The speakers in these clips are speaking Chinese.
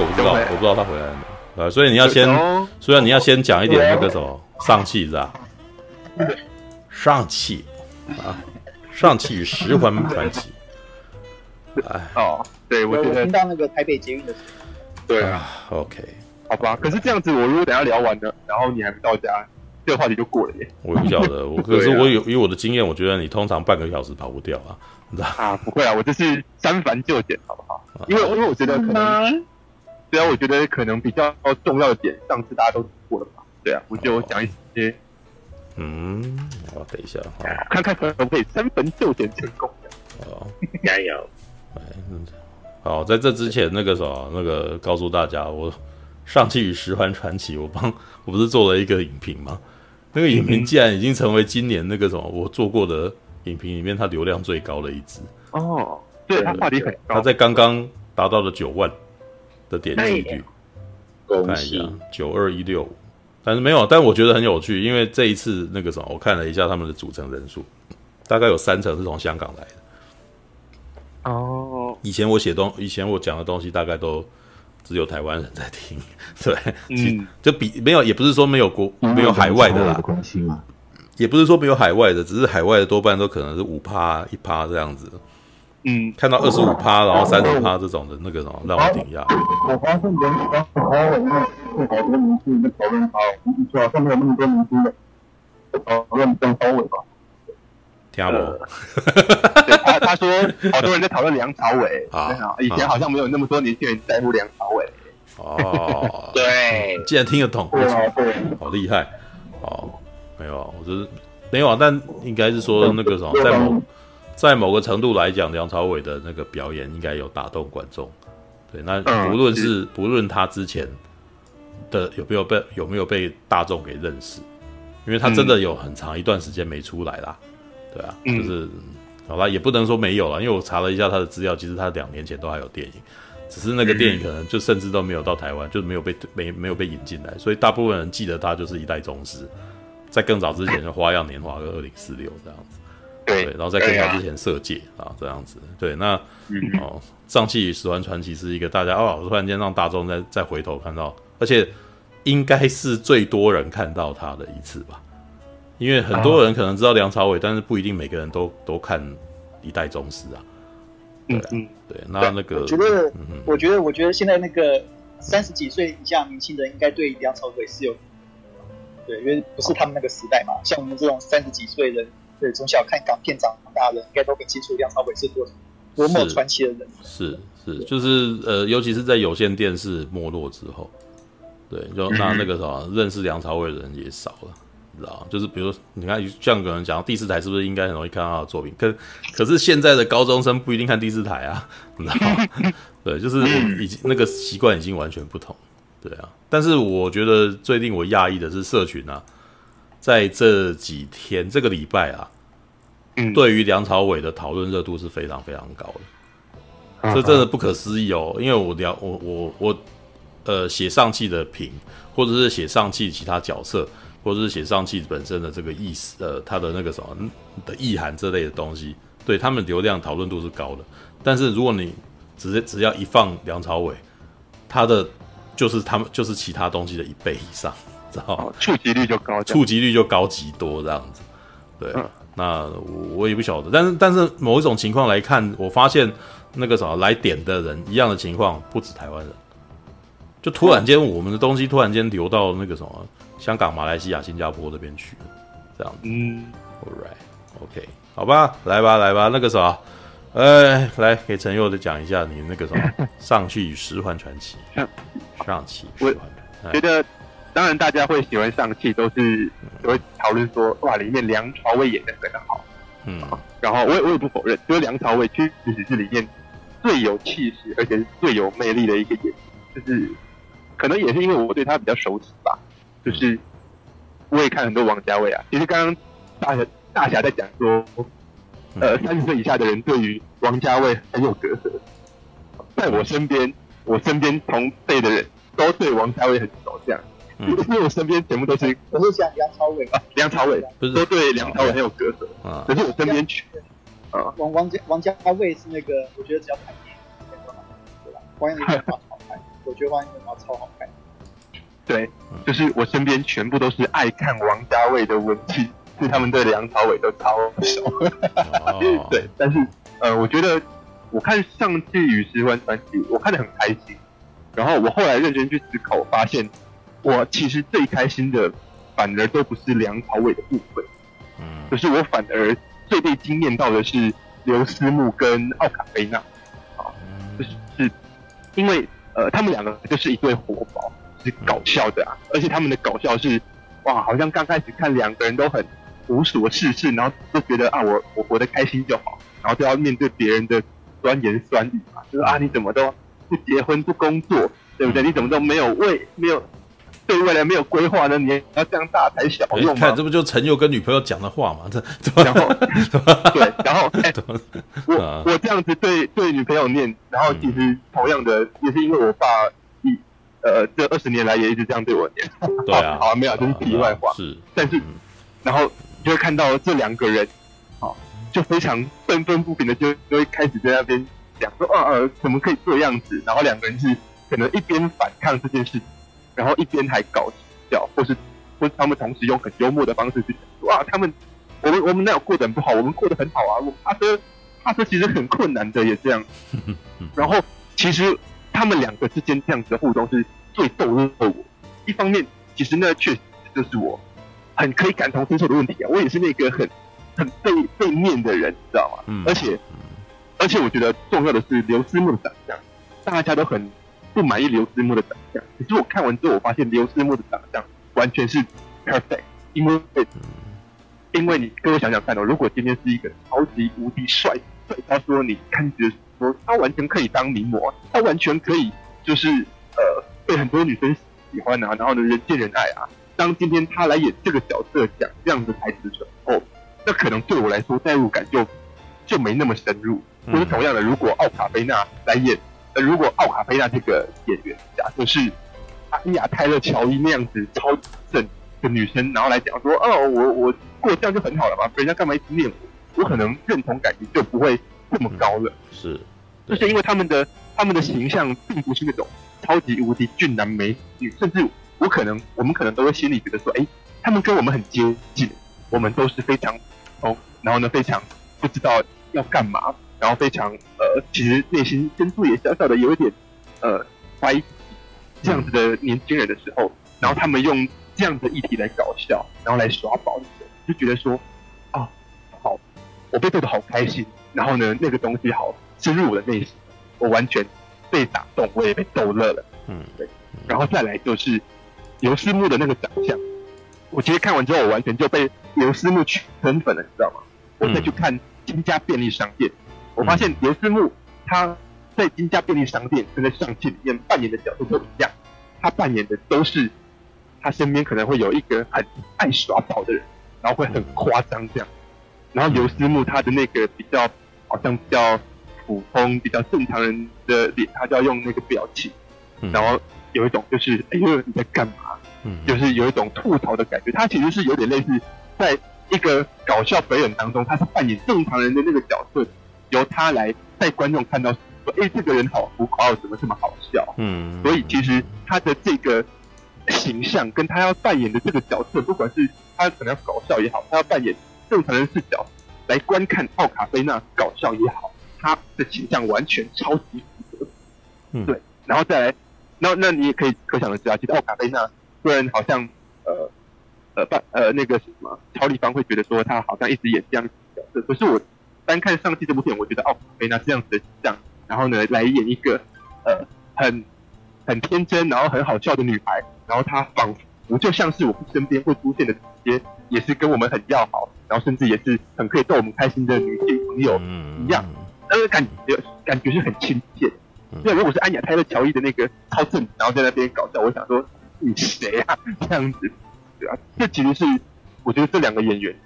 我不知道，我不知道他回来了没。呃，所以你要先，所以你要先讲一点那个什么上气是吧？上气啊，上气与十环传奇。哎，哦，对，我觉得听到那个台北捷运的。对啊，OK，好吧。可是这样子，我如果等下聊完了，然后你还没到家，这个话题就过了耶。我也不晓得，我可是 我有以我的经验，我觉得你通常半个小时跑不掉啊。啊，不会啊，我就是三繁就简，好不好？因为因为我觉得可能，对啊，我觉得可能比较重要的点，上次大家都过了嘛。对啊，我就讲一些。嗯，好，等一下，看看可不可以三分就点成功。哦，加油。好，在这之前，那个什么，那个告诉大家，我上期与十环传奇，我帮我不是做了一个影评吗？那个影评竟然已经成为今年那个什么我做过的影评里面它流量最高的一支哦。对，它话题很高，它在刚刚达到了九万的点击率，看一下九二一六。五，但是没有，但我觉得很有趣，因为这一次那个什么，我看了一下他们的组成人数，大概有三成是从香港来的。哦，以前我写东，以前我讲的东西大概都只有台湾人在听，对，嗯，就比没有，也不是说没有国，没有海外的啦，也不是说没有海外的，只是海外的多半都可能是五趴一趴这样子，嗯，看到二十五趴，然后三十趴这种的那个什么，让我顶一下。我发现人家好多人是好多明星在讨论他，主要上面有那么多明星的，讨论梁朝伟吧。听不？他他说，好多人在讨论梁朝伟啊，以前好像没有那么多年轻人在乎梁朝伟。哦，对，既然听得懂，对，好厉害。哦，没有，我就是没有啊，但应该是说那个什么，在某在某个程度来讲，梁朝伟的那个表演应该有打动观众。对，那不论是不论他之前的有没有被有没有被大众给认识，因为他真的有很长一段时间没出来啦。对啊，就是、嗯、好啦，也不能说没有了，因为我查了一下他的资料，其实他两年前都还有电影，只是那个电影可能就甚至都没有到台湾，嗯、就没有被没没有被引进来，所以大部分人记得他就是一代宗师，在更早之前就《花样年华》跟《二零四六》这样子，对，然后在更早之前《色戒》啊这样子，对，那、嗯、哦，《上气与十环传奇》是一个大家哦，突然间让大众再再回头看到，而且应该是最多人看到他的一次吧。因为很多人可能知道梁朝伟，但是不一定每个人都都看一代宗师啊。嗯嗯，对，那那个，我觉得，我觉得，我觉得现在那个三十几岁以下年轻人应该对梁朝伟是有，对，因为不是他们那个时代嘛。像我们这种三十几岁的人，对，从小看港片长大的人，应该都很清楚梁朝伟是多多么传奇的人。是是，就是呃，尤其是在有线电视没落之后，对，就那那个什么，认识梁朝伟的人也少了。知道，就是比如你看，像有人讲第四台是不是应该很容易看到他的作品？可可是现在的高中生不一定看第四台啊，你知道吗？对，就是已经那个习惯已经完全不同，对啊。但是我觉得最令我讶异的是，社群啊，在这几天这个礼拜啊，对于梁朝伟的讨论热度是非常非常高的，这真的不可思议哦。因为我聊我我我呃写上气的评，或者是写上气其他角色。或者是写上气本身的这个意思，呃，他的那个什么的意涵这类的东西，对他们流量讨论度是高的。但是如果你直接只要一放梁朝伟，他的就是他们就是其他东西的一倍以上，知道吗？触及率就高，触及率就高极多这样子。对，嗯、那我我也不晓得，但是但是某一种情况来看，我发现那个什么来点的人一样的情况不止台湾人，就突然间我们的东西突然间流到那个什么。香港、马来西亚、新加坡这边去了，这样子。嗯，All right，OK，okay. 好吧，来吧，来吧，那个啥，哎，来给陈佑的讲一下你那个什么 上去与十环传奇。上气，我觉得，当然大家会喜欢上戏，都是会讨论说，哇，里面梁朝伟演的非常好。嗯，然后我也我也不否认，就是梁朝伟确实是里面最有气势，而且是最有魅力的一个演员，就是可能也是因为我对他比较熟悉吧。就是我也看很多王家卫啊，其实刚刚大侠大侠在讲说，呃，三十岁以下的人对于王家卫很有隔阂，在我身边，我身边同辈的人都对王家卫很熟，这样，因为我身边全部都是我是像梁朝伟。啊，梁朝伟。不是。都对梁朝伟很有隔阂啊，可是我身边全。啊，王王家王家卫是那个，我觉得只要拍电影，对吧？王家卫我觉得万金油超好看。对，就是我身边全部都是爱看王家卫的文青，是他们对梁朝伟都超熟。哦、对，但是呃，我觉得我看《上气与十环传奇》，我看的很开心。然后我后来认真去思考，我发现我其实最开心的，反而都不是梁朝伟的部分。嗯，可是我反而最被惊艳到的是刘思慕跟奥卡菲娜。啊，就是是因为呃，他们两个就是一对活宝。是搞笑的啊，而且他们的搞笑是，哇，好像刚开始看两个人都很无所事事，然后都觉得啊，我我活得开心就好，然后就要面对别人的酸言酸语嘛，就是啊，你怎么都不结婚不工作，对不对？你怎么都没有为没有对未来没有规划呢？你要这样大材小用吗？看这不就陈佑跟女朋友讲的话吗？这然后对，然后 哎，我我这样子对对女朋友念，然后其实同样的也是因为我爸一。呃，这二十年来也一直这样对我念。对啊，好，没有，这是题外话。是，但是，然后就会看到这两个人，好，就非常愤愤不平的，就就会开始在那边讲说，啊呃，怎么可以这样子？然后两个人是可能一边反抗这件事情，然后一边还搞笑，或是或是他们同时用很幽默的方式去讲，哇，他们我们我们那有过得很不好？我们过得很好啊！我他说他说其实很困难的，也这样。然后其实。他们两个之间这样子的互动是最逗乐我。一方面，其实那，确实就是我很可以感同身受的问题啊。我也是那个很很被被念的人，你知道吗？嗯。而且，而且我觉得重要的是刘思慕的长相，大家都很不满意刘思慕的长相。可是我看完之后，我发现刘思慕的长相完全是 perfect，因为因为你各位想想看哦，如果今天是一个超级无敌帅帅，他说你看着。说他完全可以当名模，他完全可以就是呃被很多女生喜欢啊，然后呢人见人爱啊。当今天他来演这个角色讲这样的台词的时候，那可能对我来说代入感就就没那么深入。或者同样的，如果奥卡菲娜来演，呃，如果奥卡菲娜这个演员假设是阿尼亚泰勒乔伊那样子超正的女生，然后来讲说，哦，我我过这样就很好了嘛，人家干嘛一直念我？我可能认同感觉就不会。这么高了，是，就是因为他们的他们的形象并不是那种超级无敌俊男美女，甚至我可能我们可能都会心里觉得说，哎，他们跟我们很接近，我们都是非常哦，然后呢非常不知道要干嘛，然后非常呃，其实内心深处也小小的有一点呃怀疑这样子的年轻人的时候，然后他们用这样的议题来搞笑，然后来耍宝，就觉得说啊，好，我被逗得好开心。然后呢，那个东西好深入我的内心，我完全被打动，我也被逗乐了。嗯，对。然后再来就是刘思慕的那个长相，我其实看完之后，我完全就被刘思慕圈粉了，你知道吗？我再去看金家便利商店，我发现刘思慕他在金家便利商店跟在上戏里面扮演的角色都一样，他扮演的都是他身边可能会有一个很爱耍宝的人，然后会很夸张这样。然后刘思慕他的那个比较好像比较普通、比较正常人的脸，他就要用那个表情，然后有一种就是哎呦你在干嘛？嗯，就是有一种吐槽的感觉。他其实是有点类似在一个搞笑表演当中，他是扮演正常人的那个角色，由他来带观众看到说，哎，这个人好浮夸，怎么这么好笑？嗯，所以其实他的这个形象跟他要扮演的这个角色，不管是他可能要搞笑也好，他要扮演。正常人视角来观看奥卡菲娜搞笑也好，他的形象完全超级符合。嗯，对，然后再来，那那你也可以可想而知啊，其实奥卡菲娜虽然好像呃呃扮呃那个什么超立方会觉得说他好像一直演这样子的角色，可是我单看上季这部片，我觉得奥卡菲娜这样子的形象，然后呢来演一个呃很很天真然后很好笑的女孩，然后她仿佛就像是我们身边会出现的这些，也是跟我们很要好。然后甚至也是很可以逗我们开心的女性朋友一样，那个感觉感觉是很亲切。那如果是安雅泰勒乔伊的那个超正，然后在那边搞笑，我想说你谁啊？这样子，对啊，这其实是我觉得这两个演员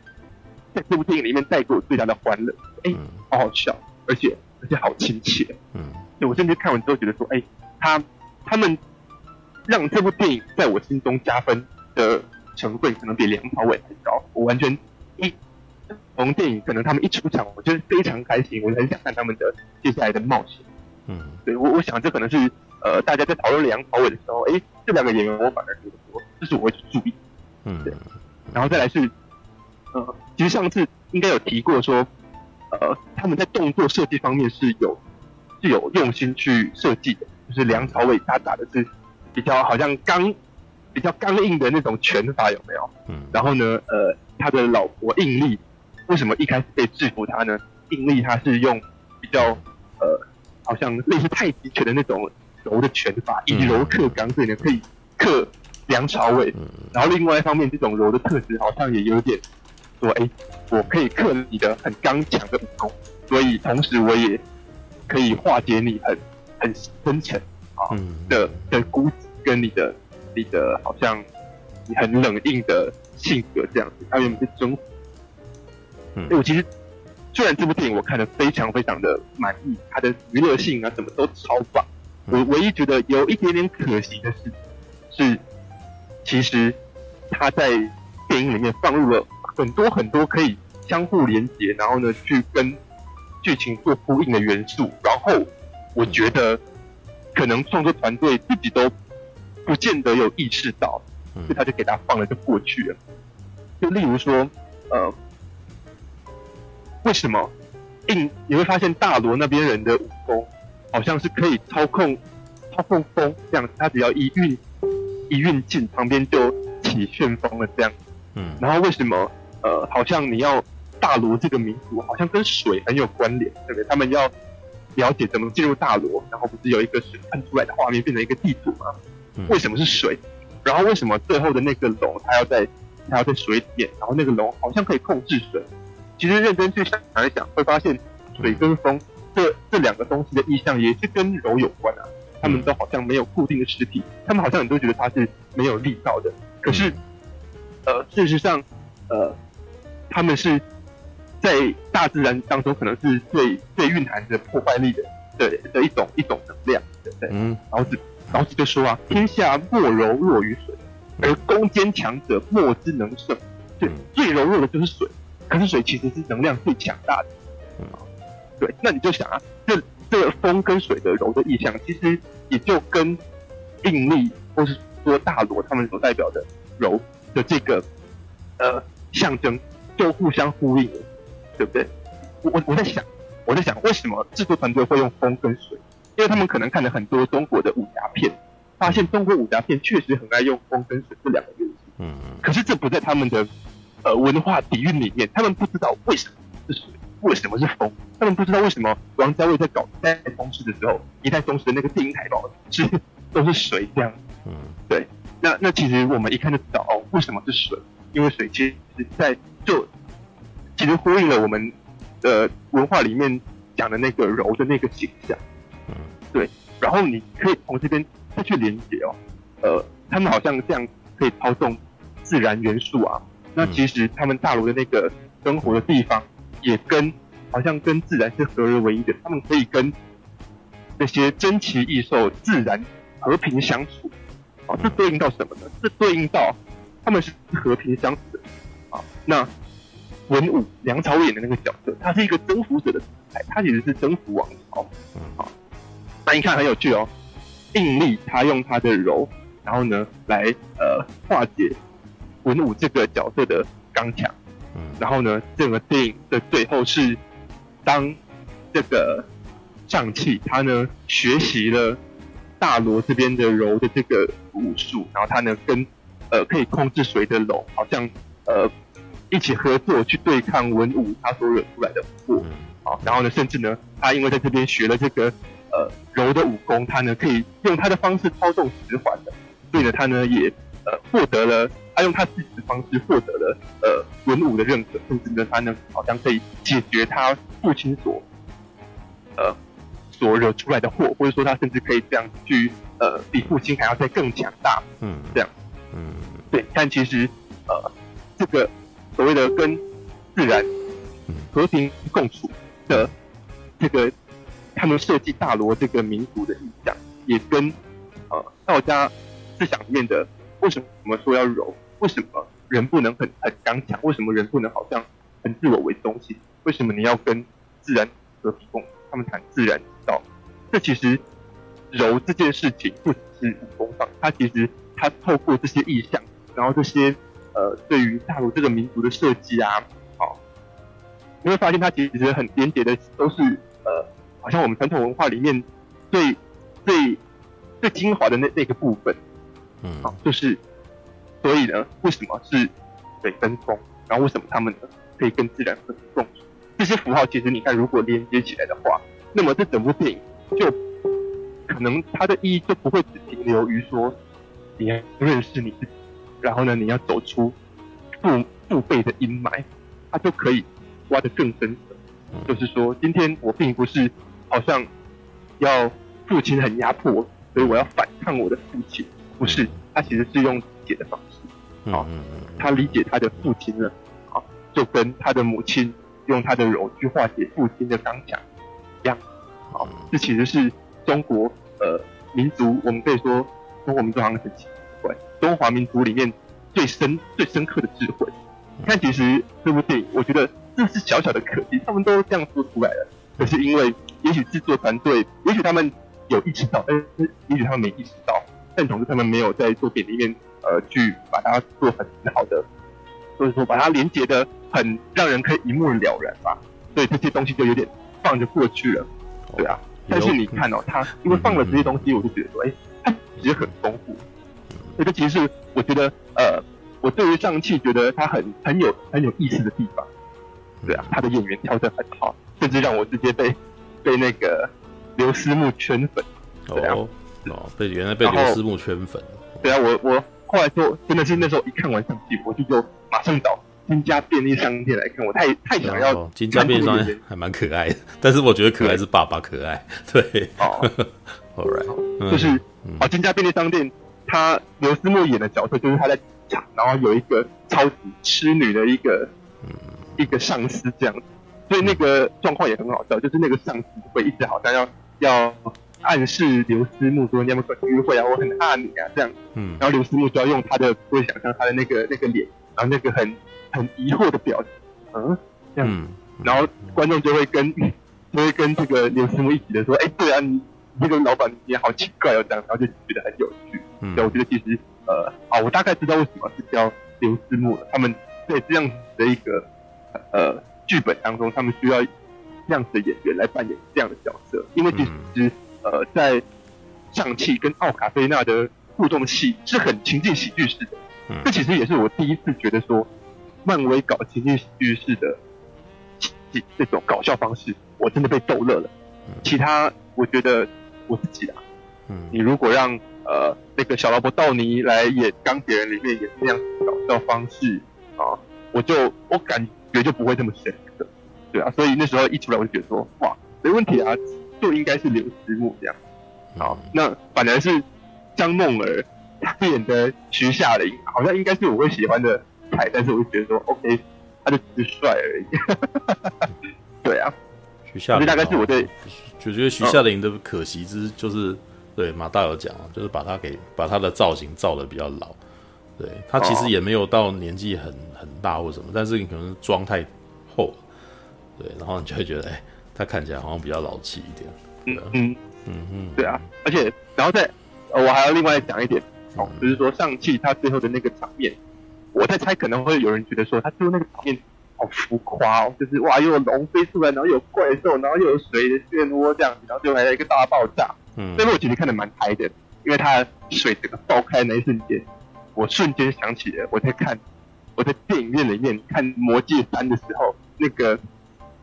在这部电影里面带给我最大的欢乐。哎，好好笑，而且而且好亲切。嗯，对，我甚至看完之后觉得说，哎，他他们让这部电影在我心中加分的成分可能比梁朝伟还高。我完全。一从电影可能他们一出场，我就是非常开心，我很想看他们的接下来的冒险。嗯，对我我想这可能是呃，大家在讨论梁朝伟的时候，哎，这两个演员我反而觉得说，这是我会去注意，嗯，对，然后再来是，呃，其实上次应该有提过说，呃，他们在动作设计方面是有是有用心去设计的，就是梁朝伟他打的是比较好像刚比较刚硬的那种拳法有没有？嗯，然后呢，呃，他的老婆应力为什么一开始被制服他呢？应力他是用比较呃，好像类似太极拳的那种。柔的拳法，以柔克刚，所以呢可以克梁朝伟。然后另外一方面，这种柔的特质好像也有点说，哎，我可以克你的很刚强的武功，所以同时我也可以化解你很很深沉啊的的孤寂跟你的你的好像你很冷硬的性格这样子。他原本是征服。嗯，我其实虽然这部电影我看的非常非常的满意，它的娱乐性啊什么都超棒。我唯一觉得有一点点可惜的是，是其实他在电影里面放入了很多很多可以相互连接，然后呢去跟 剧情做呼应的元素。然后我觉得可能创作团队自己都不见得有意识到，所以他就给他放了就过去了。就例如说，呃，为什么印你会发现大罗那边人的武功？好像是可以操控操控风这样，他只要一运一运劲，旁边就起旋风了这样。嗯，然后为什么呃，好像你要大罗这个民族，好像跟水很有关联，对不对？他们要了解怎么进入大罗，然后不是有一个水喷出来的画面，变成一个地图吗？为什么是水？然后为什么最后的那个龙，它要在它要在水里面，然后那个龙好像可以控制水？其实认真去想一想，会发现水跟风。这这两个东西的意象也是跟柔有关啊，他们都好像没有固定的实体，他们好像很多觉得它是没有力道的，可是，呃，事实上，呃，他们是在大自然当中可能是最最蕴含着破坏力的的的一种一种能量，对不对？嗯。老子老子就说啊，天下莫柔弱于水，而攻坚强者莫之能胜。对，最柔弱的就是水，可是水其实是能量最强大的。嗯对，那你就想啊，这这个风跟水的柔的意象，其实也就跟应力或是说大罗他们所代表的柔的这个呃象征，就互相呼应了，对不对？我我我在想，我在想，为什么制作团队会用风跟水？因为他们可能看了很多中国的武侠片，发现中国武侠片确实很爱用风跟水这两个元素。嗯嗯。可是这不在他们的呃文化底蕴里面，他们不知道为什么是水。为什么是风？他们不知道为什么王家卫在搞一代宗师的时候，一代宗师的那个电影海报是都是水这样。嗯，对。那那其实我们一看就知道哦，为什么是水？因为水其实是在就其实呼应了我们的文化里面讲的那个柔的那个形象。嗯，对。然后你可以从这边再去连接哦，呃，他们好像这样可以操纵自然元素啊。那其实他们大罗的那个生活的地方。也跟好像跟自然是合而为一的，他们可以跟那些珍奇异兽自然和平相处。啊，这对应到什么呢？这对应到他们是和平相处的。啊，那文武梁朝伟演的那个角色，他是一个征服者的姿态，他其实是征服王朝。好，那你看很有趣哦。应力他用他的柔，然后呢来呃化解文武这个角色的刚强。然后呢，整个电影的最后是，当这个上气他呢学习了大罗这边的柔的这个武术，然后他呢跟呃可以控制谁的龙，好像呃一起合作去对抗文武他所惹出来的祸。好，然后呢，甚至呢，他因为在这边学了这个呃柔的武功，他呢可以用他的方式操纵十环的，所以呢，他呢也呃获得了。他用他自己的方式获得了呃文武的认可，甚至呢，他呢好像可以解决他父亲所呃所惹出来的祸，或者说他甚至可以这样去呃比父亲还要再更强大，嗯，这样，嗯，对，但其实呃这个所谓的跟自然和平共处的这个他们设计大罗这个民族的意象，也跟呃道家思想里面的为什么说要柔？为什么人不能很很刚强？为什么人不能好像很自我为中心？为什么你要跟自然和平共？他们谈自然之道，这其实柔这件事情不只是武功上，它其实它透过这些意象，然后这些呃对于大陆这个民族的设计啊，好，你会发现它其实很连结的都是呃，好像我们传统文化里面最最最精华的那那个部分，嗯，好，就是所以呢，为什么是水跟风？然后为什么他们呢可以跟自然和平共处？这些符号其实你看，如果连接起来的话，那么这整部电影就可能它的意义就不会只停留于说你要认识你自己，然后呢你要走出父父辈的阴霾，他就可以挖得更深层。就是说，今天我并不是好像要父亲很压迫，所以我要反抗我的父亲，不是，他其实是用理解的方式，啊，他理解他的父亲了，啊，就跟他的母亲。用他的柔去化解父亲的刚强，一样，好，这其实是中国呃民族，我们可以说中华民族好像很奇怪，中华民族里面最深最深刻的智慧。你看，其实这部电影，我觉得这是小小的可惜，他们都这样说出来了，可是因为也许制作团队，也许他们有意识到，但是也许他们没意识到，但总之他们没有在作品里面呃去把它做很好的。所以说，把它连接的很让人可以一目了然吧，所以这些东西就有点放着过去了，对啊。但是你看哦，他因为放了这些东西，我就觉得说，哎，其实很丰富。这个其实是我觉得，呃，我对于上汽觉得它很很有很有意思的地方，对啊。他的演员挑得很好，甚至让我直接被被那个刘思慕圈粉，对啊。哦，被原来被刘思慕圈粉，对啊，我我。后来就真的是那时候一看完上汽，我就就马上找金家便利商店来看。我太太想要、哦、金家便利商店还蛮可爱的，但是我觉得可爱是爸爸可爱。对，哦，All right，就是哦、金家便利商店，他刘思慕演的角色就是他在场，然后有一个超级痴女的一个、嗯、一个上司这样子，所以那个状况也很好笑，就是那个上司会一直好像要要。暗示刘思慕说：“你要不要约会啊？我很爱你啊，这样。嗯，然后刘思慕就要用他的不，会想象他的那个那个脸，然后那个很很疑惑的表情，嗯，这样。嗯、然后观众就会跟 就会跟这个刘思慕一起的说：，哎、欸，对啊，你这个老板你也好奇怪哦，这样。然后就觉得很有趣。嗯，对，我觉得其实呃，啊，我大概知道为什么是叫刘思慕了。他们在这样子的一个呃剧本当中，他们需要这样子的演员来扮演这样的角色，因为其实。嗯呃，在上汽跟奥卡菲娜的互动戏是很情境喜剧式的，嗯，这其实也是我第一次觉得说，漫威搞情境喜剧式的这种搞笑方式，我真的被逗乐了。其他我觉得我自己啊，嗯，你如果让呃那个小劳勃道尼来演钢铁人里面演那样搞笑方式啊，我就我感觉就不会这么深刻，对啊，所以那时候一出来我就觉得说，哇，没问题啊。就应该是刘思慕这样，好，那反而是张梦儿演的徐夏玲，好像应该是我会喜欢的菜，但是我就觉得说，OK，他就只是帅而已。对啊，徐夏玲，大概是我对，就觉得徐夏林的可惜之就是，对马大有讲啊，就是把他给把他的造型造的比较老，对他其实也没有到年纪很很大或什么，但是你可能妆太厚，对，然后你就会觉得哎。他看起来好像比较老气一点，嗯嗯嗯嗯，对啊，而且然后再，呃，我还要另外讲一点，哦，就是说上汽他最后的那个场面，我在猜可能会有人觉得说他最后那个场面好浮夸哦，就是哇，又有龙飞出来，然后有怪兽，然后又有水的漩涡这样子，然后最后还有一个大爆炸，嗯，所以我其实看的蛮嗨的，因为它水整个爆开的那一瞬间，我瞬间想起了我在看我在电影院里面看《魔戒三》的时候那个。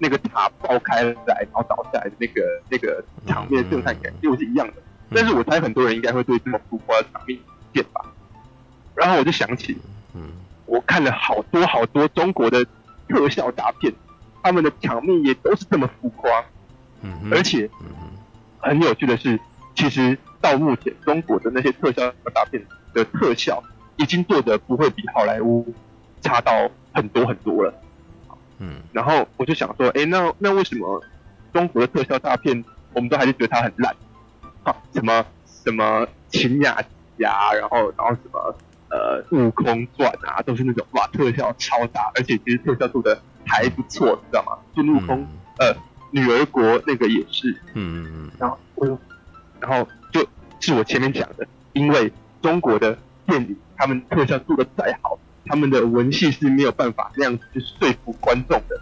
那个塔爆开来，然后倒下来的那个那个场面震撼感，几乎是一样的。但是我猜很多人应该会对这么浮夸的场面见吧。然后我就想起，嗯，我看了好多好多中国的特效大片，他们的场面也都是这么浮夸。嗯，而且，很有趣的是，其实到目前中国的那些特效大片的特效，已经做的不会比好莱坞差到很多很多了。嗯，然后我就想说，哎，那那为什么中国的特效大片，我们都还是觉得它很烂？啊，什么什么秦雅集啊，然后然后什么呃悟空传啊，都是那种哇特效超大，而且其实特效做的还不错，你知道吗？孙悟空呃女儿国那个也是，嗯嗯嗯，然后我就然后就是我前面讲的，因为中国的电影，他们特效做的再好，他们的文戏是没有办法那样子去说服观众的。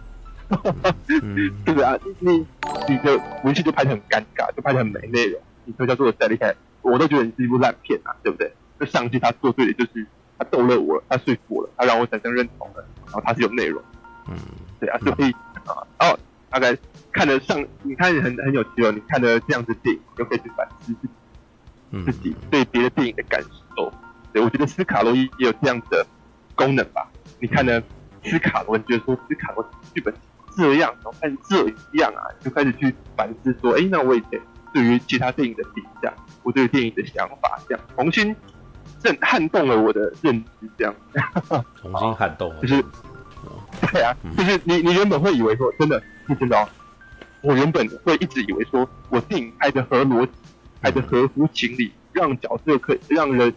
嗯、对 不对啊？你你的文戏就拍的很尴尬，就拍的很没内容。你特效做的再厉害，我都觉得你是一部烂片啊，对不对？那上戏他做对的就是他逗乐我了，他说服我了，他让我产生认同了，然后他是有内容。嗯，对啊，所以啊，哦，大概看了上，你看很很有趣哦。你看的这样子电影，就可以去反思自己，自己对别的电影的感受。对，我觉得斯卡罗也有这样的功能吧。你看呢，斯卡罗，你觉得说斯卡罗剧本。这样，然后看这样啊，就开始去反思说，哎，那我以前对于其他电影的评价，我对电影的想法，这样重新震撼动了我的认知，这样，重新撼动了，就是，对啊，就是你你原本会以为说，真的，你知道，我原本会一直以为说我电影拍的合逻辑，拍的合乎情理，让角色可以让人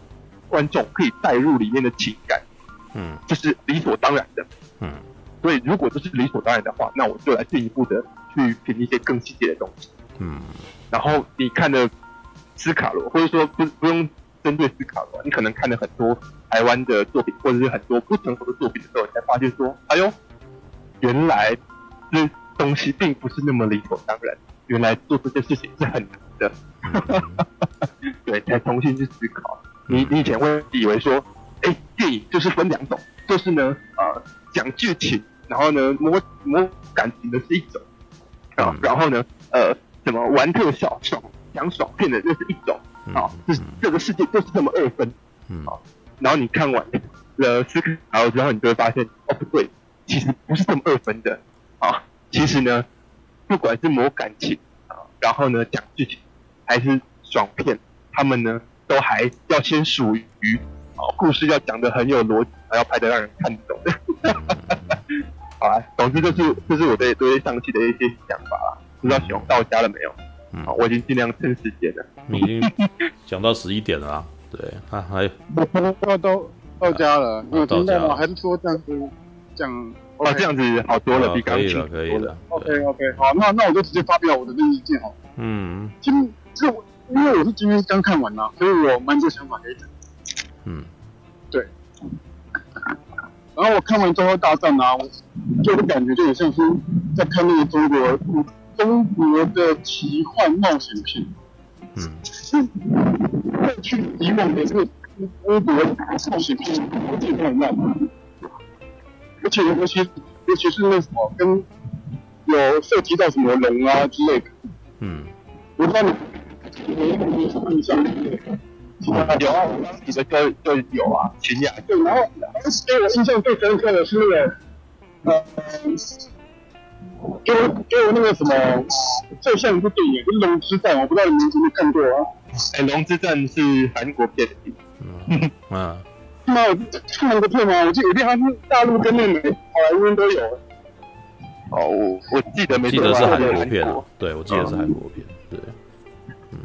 观众可以带入里面的情感，嗯，这是理所当然的，嗯。所以，如果这是理所当然的话，那我就来进一步的去评一些更细节的东西。嗯，然后你看的斯卡罗，或者说不不用针对思考的话，你可能看了很多台湾的作品，或者是很多不成熟的作品的时候，你才发现说，哎呦，原来这东西并不是那么理所当然，原来做这件事情是很难的。嗯、对，才重新去思考。你你以前会以为说，哎，电影就是分两种，就是呢，呃，讲剧情。然后呢，摸摸感情的是一种啊，然后呢，呃，什么玩特效爽讲爽片的那是一种啊，就是这个世界就是这么二分，嗯啊，然后你看完了斯卡罗之后，你就会发现哦不对，其实不是这么二分的啊，其实呢，不管是磨感情啊，然后呢讲剧情还是爽片，他们呢都还要先属于啊，故事要讲的很有逻辑，还要拍的让人看得懂的。好啊，总之就是这是我对对上期的一些想法啦。不知道小红到家了没有？嗯，好，我已经尽量趁时间了。你已经讲到十一点了啊？对，他还我都到家了。你有听到吗？还是说这样子讲？哦，这样子好多了，比刚刚可以了。OK OK，好，那那我就直接发表我的意见好了。嗯，今这因为我是今天刚看完呐，所以我蛮多想法可以讲。嗯，对。然后我看完《中国大战》啊，我就会感觉就很像是在看那个中国中国的奇幻冒险片。嗯。过去以往的这个中国冒险片我觉得很烂，而且尤其尤其是那什么跟有涉及到什么龙啊之类的。嗯。我不知道你有没有印象？有啊，有啊，我刚提的歌就有啊，秦雅。对，然后当时给我印象最深刻的是那个，呃，给我给我那个什么，最像一部电影，就是《龙之战》，我不知道你们有没有看过啊？哎，《龙之战》是韩国片的。嗯啊。是吗？我看韩国片吗？我记得有片好像是大陆跟那美好莱坞都有。哦，我我记得没错，记得是韩国片啊。对，我记得是韩国片。对。嗯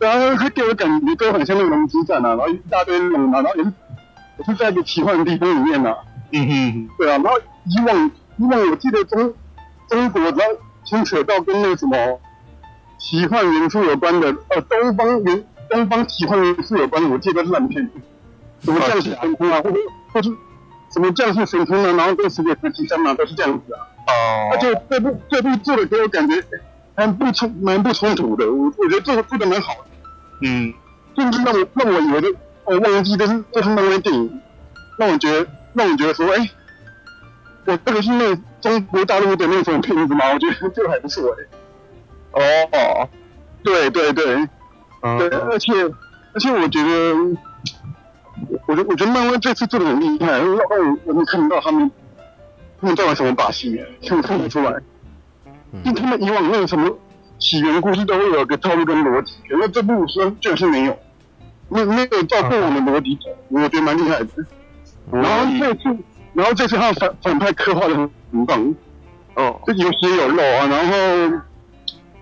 然后他给我感觉都很像那个龙之战啊，然后一大堆龙啊，然后也是也是在一个奇幻的地方里面啊。嗯哼，对啊，然后以往以往我记得中中国然后牵扯到跟那个什么奇幻元素有关的，呃，东方元东方奇幻元素有关的，我记得是烂片，什么降世神通啊，或者或者什么降世神通啊，然后跟世界十七三啊，都是这样子啊。哦。而且这部这部做的给我感觉还不冲蛮不冲突的，我我觉得做做的蛮好的。嗯，就是让我让我以为的，我忘记这是这是漫威电影，让我觉得让我觉得说，哎、欸，我这个是那中国大陆的那种片子吗？我觉得这个还不错哎。哦，对对对，嗯、对，而且而且我觉得，我觉得我觉得漫威这次做的很厉害，因为我我没看到他们他们在玩什么把戏，看看不出来，就他们以往那个什么。起源故事都会有个套路跟逻辑，可是这部书就是没有，那那个照过往的逻辑，我觉得蛮厉害的。然后这次，然后这次他的反反派刻画的很棒，哦，就有血有肉啊，然后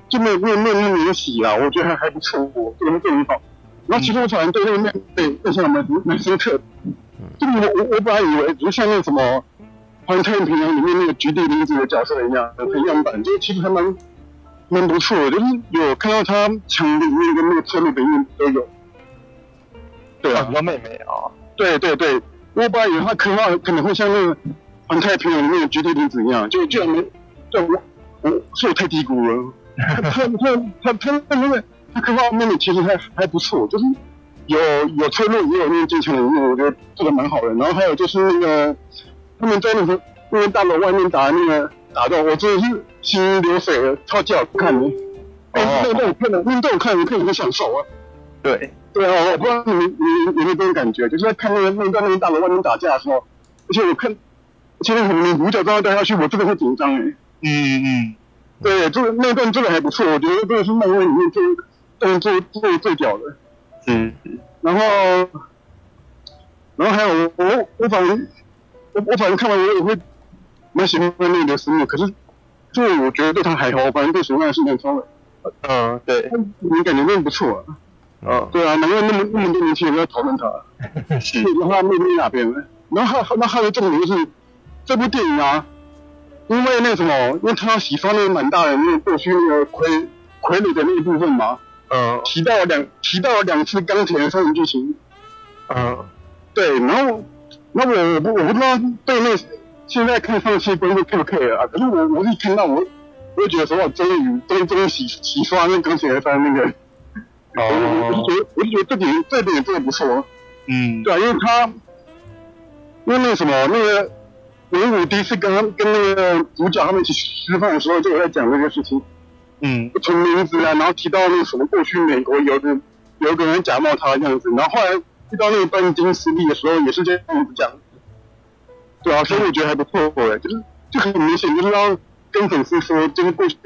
就没有没有没有那么明显啊，我觉得还还不错，我做的做很好。然后其实我反而对那个面对印象蛮蛮深刻的，就我我我本来以为，就像那个什么《环太平洋》里面那个菊地凛子的角色一样，很样板，就其实还蛮。蛮不错的，就是有看到他墙里面跟那个侧面里面都有。对啊，我妹妹啊，对对对，我本来以为他刻画可能会像那个环太平洋里面的菊地凛子一样，就居然没，对我我是我太低估了。他他他他他那个他刻画妹妹其实还还不错，就是有有侧面也有那个坚强的一面，我觉得做的蛮好的。然后还有就是那个他们在那个那个大楼外面打那个打斗，我真的是心流水了，超级好看的。哦，那那我看的，那那我看我看很享受啊。对。对啊，我不知道你们你们有没有这种感觉，就是在看那个那在那个大楼外面打架的时候，而且我看，而且那个女主角刚刚掉下去，我真的会紧张哎。嗯嗯嗯。对，这个那段真的还不错，我觉得这个是漫威里面最动作最最屌的。嗯。然后，然后还有我我反正我我反正看完我也会蛮喜欢那个什么，可是就我觉得对他还好，反正对喜欢的是很超的。嗯，对。你感觉真的不错啊。啊，对啊，难怪那么那么多年轻人在讨论他，是，然后他妹妹那边，然后还那还有重点就是这部电影啊，因为那什么，因为他洗刷那个满大的那个过去那个傀傀儡的那一部分嘛，嗯，提到了两提到了两次钢铁的三人剧情，嗯，对，然后那我我不我不知道对那现在看上期观众 K 不 K 啊，可是我我一听到我我就觉得说哇，终于终终于洗洗刷那钢铁的三那个。哦，我就觉得，我就觉得这点这点真的不错。嗯，对啊，因为他，因为那个什么，那个文武第一次跟跟那个主角他们一起吃饭的时候，就有在讲这个事情。嗯，不同名字啊，然后提到那个什么过去美国有个有个人假冒他这样子，然后后来遇到那个半金实力的时候，也是这样子讲。对啊，所以我觉得还不错哎，就是就很明显就是要跟粉丝说，就是过去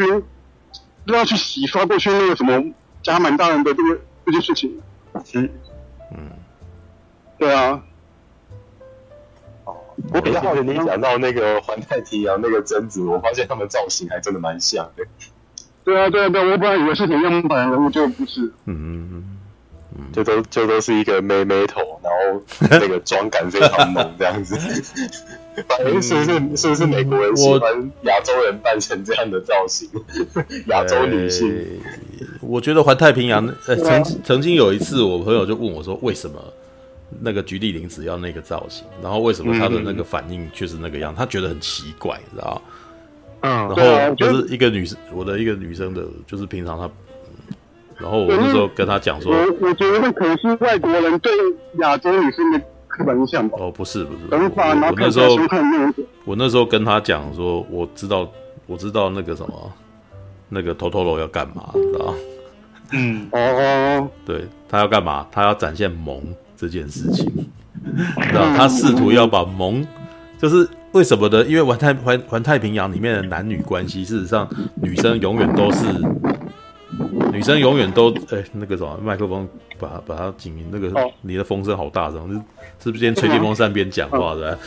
不要去洗刷过去那个什么。加满大人的这个这件事情，嗯，嗯，对啊，哦，我比较好奇你讲到那个环太平洋那个贞子，我发现他们造型还真的蛮像的。对啊，对啊，对啊，我本来以为是同样版人物，就不是，嗯嗯嗯。就都就都是一个妹妹头，然后那个妆感非常浓这样子。反正是不是是不是美国人喜欢亚洲人扮成这样的造型？亚洲女性、欸。我觉得环太平洋，呃，曾曾经有一次，我朋友就问我说，为什么那个菊地凛子要那个造型？然后为什么他的那个反应却是那个样？他觉得很奇怪，你知道嗯，然后就是一个女生，我的一个女生的，就是平常她。然后我那时候跟她讲说，我我觉得那可能是外国人对亚洲女生的刻板印象吧。哦，不是不是，我那时候我那时候跟她讲说，我知道我知道那个什么，那个头陀罗要干嘛，知道嗯，哦，对，他要干嘛？他要展现萌这件事情，知道他试图要把萌，就是为什么呢？因为环太环环太平洋里面的男女关系，事实上女生永远都是。女生永远都哎、欸，那个什么麦克风把，把把它紧紧。那个、哦、你的风声好大声，是是不是边吹电风扇边讲话的？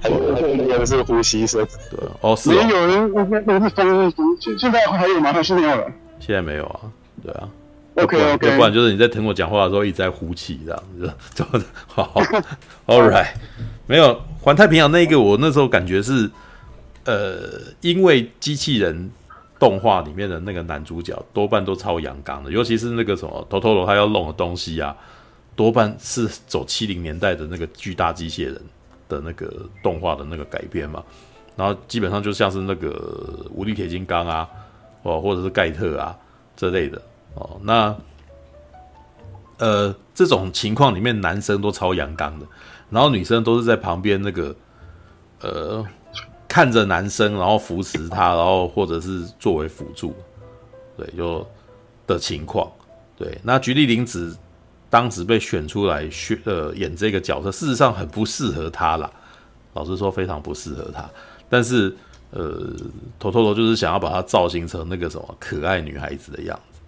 还 有是呼吸声。对，哦是哦。没有人，那那是风声。现现在还有吗？还是没有了？现在没有啊。对啊。OK OK。不然就是你在听我讲话的时候一直在呼气，这样子。好，好，All right。没有环太平洋那个，我那时候感觉是，呃，因为机器人。动画里面的那个男主角多半都超阳刚的，尤其是那个什么头陀罗他要弄的东西啊，多半是走七零年代的那个巨大机械人的那个动画的那个改编嘛，然后基本上就像是那个无敌铁金刚啊，哦或者是盖特啊这类的哦，那呃这种情况里面男生都超阳刚的，然后女生都是在旁边那个呃。看着男生，然后扶持他，然后或者是作为辅助，对，就的情况，对。那菊地凛子当时被选出来选呃演这个角色，事实上很不适合他啦，老实说非常不适合他。但是呃，头头头就是想要把他造型成那个什么可爱女孩子的样子，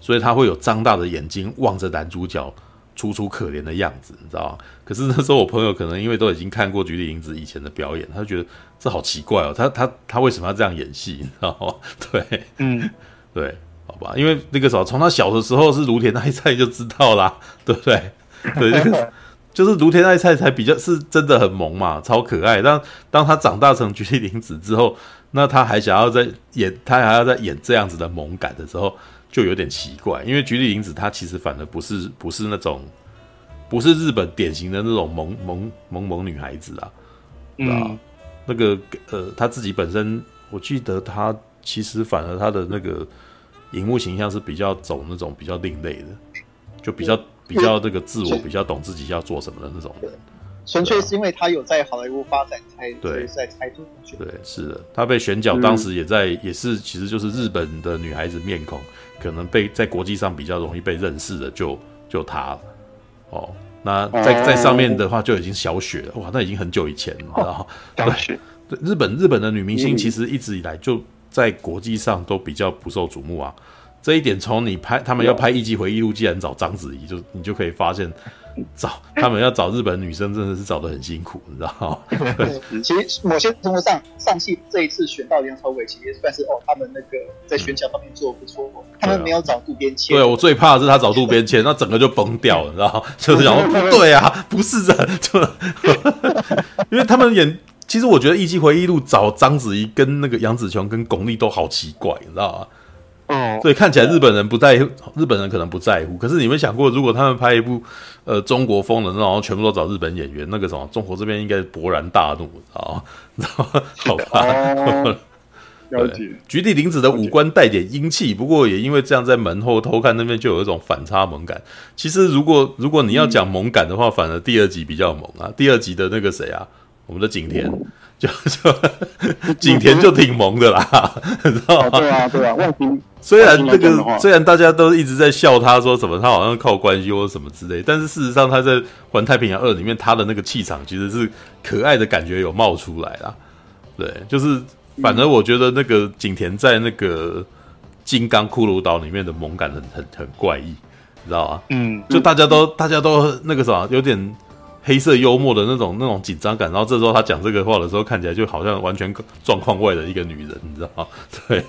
所以他会有张大的眼睛望着男主角。楚楚可怜的样子，你知道吗？可是那时候我朋友可能因为都已经看过菊地凛子以前的表演，他就觉得这好奇怪哦，他他他为什么要这样演戏？你知道吗？对，嗯，对，好吧，因为那个时候从他小的时候是芦田那一菜就知道啦，对不对？对，那个就是芦田爱菜才比较是真的很萌嘛，超可爱。当当他长大成菊地凛子之后，那他还想要再演，他还要再演这样子的萌感的时候，就有点奇怪。因为菊地凛子她其实反而不是不是那种，不是日本典型的那种萌萌萌萌女孩子啊，嗯，那个呃，她自己本身，我记得她其实反而她的那个荧幕形象是比较走那种比较另类的，就比较。比较这个自我，比较懂自己要做什么的那种人，纯粹是因为他有在好莱坞发展才对，在才做对，是的，他被选角当时也在，嗯、也是其实就是日本的女孩子面孔，可能被在国际上比较容易被认识的就就他哦。那在在上面的话就已经小雪了，哇，那已经很久以前了，然后对对，日本日本的女明星其实一直以来就在国际上都比较不受瞩目啊。这一点从你拍他们要拍《艺伎回忆录》，既然找章子怡，就你就可以发现，找他们要找日本女生真的是找得很辛苦，你知道吗？对，其实某些程度上，上戏这一次选到梁朝伟，其实算是哦，他们那个在选角方面做的不错，他们没有找渡边谦。对，我最怕的是他找渡边谦，那整个就崩掉了，你知道吗？就是想说不 对啊，不是的，就因为他们演，其实我觉得《艺伎回忆录》找章子怡跟那个杨紫琼跟巩俐都好奇怪，你知道吗？哦，对，看起来日本人不在乎，日本人可能不在乎。可是你们想过，如果他们拍一部呃中国风的然后全部都找日本演员，那个什么，中国这边应该勃然大怒，啊，知道吗？好吧，哦、了解。菊地凛子的五官带点英气，不过也因为这样，在门后偷看那边就有一种反差萌感。其实如果如果你要讲萌感的话，反而第二集比较萌啊。第二集的那个谁啊，我们的景田。嗯就就景甜就挺萌的啦，你知道吗？对啊，对啊。外形 虽然这个虽然大家都一直在笑他，说什么他好像靠关系或什么之类，但是事实上他在《环太平洋二》里面，他的那个气场其实是可爱的感觉有冒出来啦。对，就是反正我觉得那个景田在那个《金刚骷髅岛》里面的萌感很很很怪异，你知道吗？嗯，就大家都大家都那个什么，有点。黑色幽默的那种那种紧张感，然后这时候他讲这个话的时候，看起来就好像完全状况外的一个女人，你知道吗？对，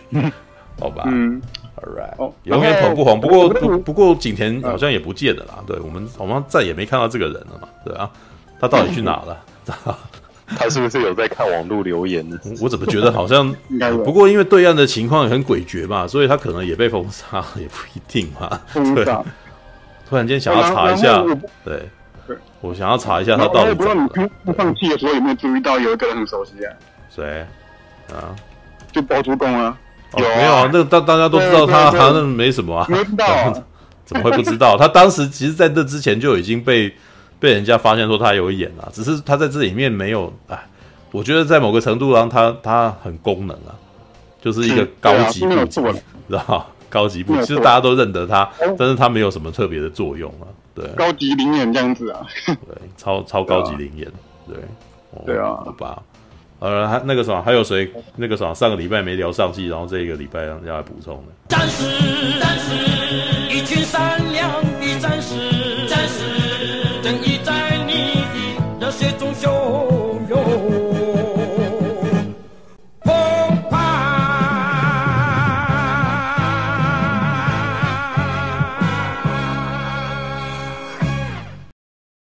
好吧，嗯，All right，永远捧不红。不过不不过景田好像也不见了啦。对我们我们再也没看到这个人了嘛？对啊，他到底去哪了？他是不是有在看网络留言呢？我怎么觉得好像？不过因为对岸的情况很诡谲嘛，所以他可能也被封杀，也不一定嘛。对，突然间想要查一下，对。我想要查一下他到底。不知道你不放弃的时候有没有注意到有一个人很熟悉啊？谁？啊？就包租公啊？有没有啊？那大大家都知道他，好像没什么啊。知道？怎么会不知道？他当时其实在这之前就已经被被人家发现说他有演了，只是他在这里面没有。哎，我觉得在某个程度上，他他很功能啊，就是一个高级部，知道高级部，其实大家都认得他，但是他没有什么特别的作用啊。对，高级灵眼这样子啊，对，超超高级灵眼，对，对啊，好吧，呃，还那个什么，还有谁？那个什么，上个礼拜没聊上季，然后这一个礼拜要要来补充的。战士，战士，一群善良的战士，战士，正义在你的热血中汹。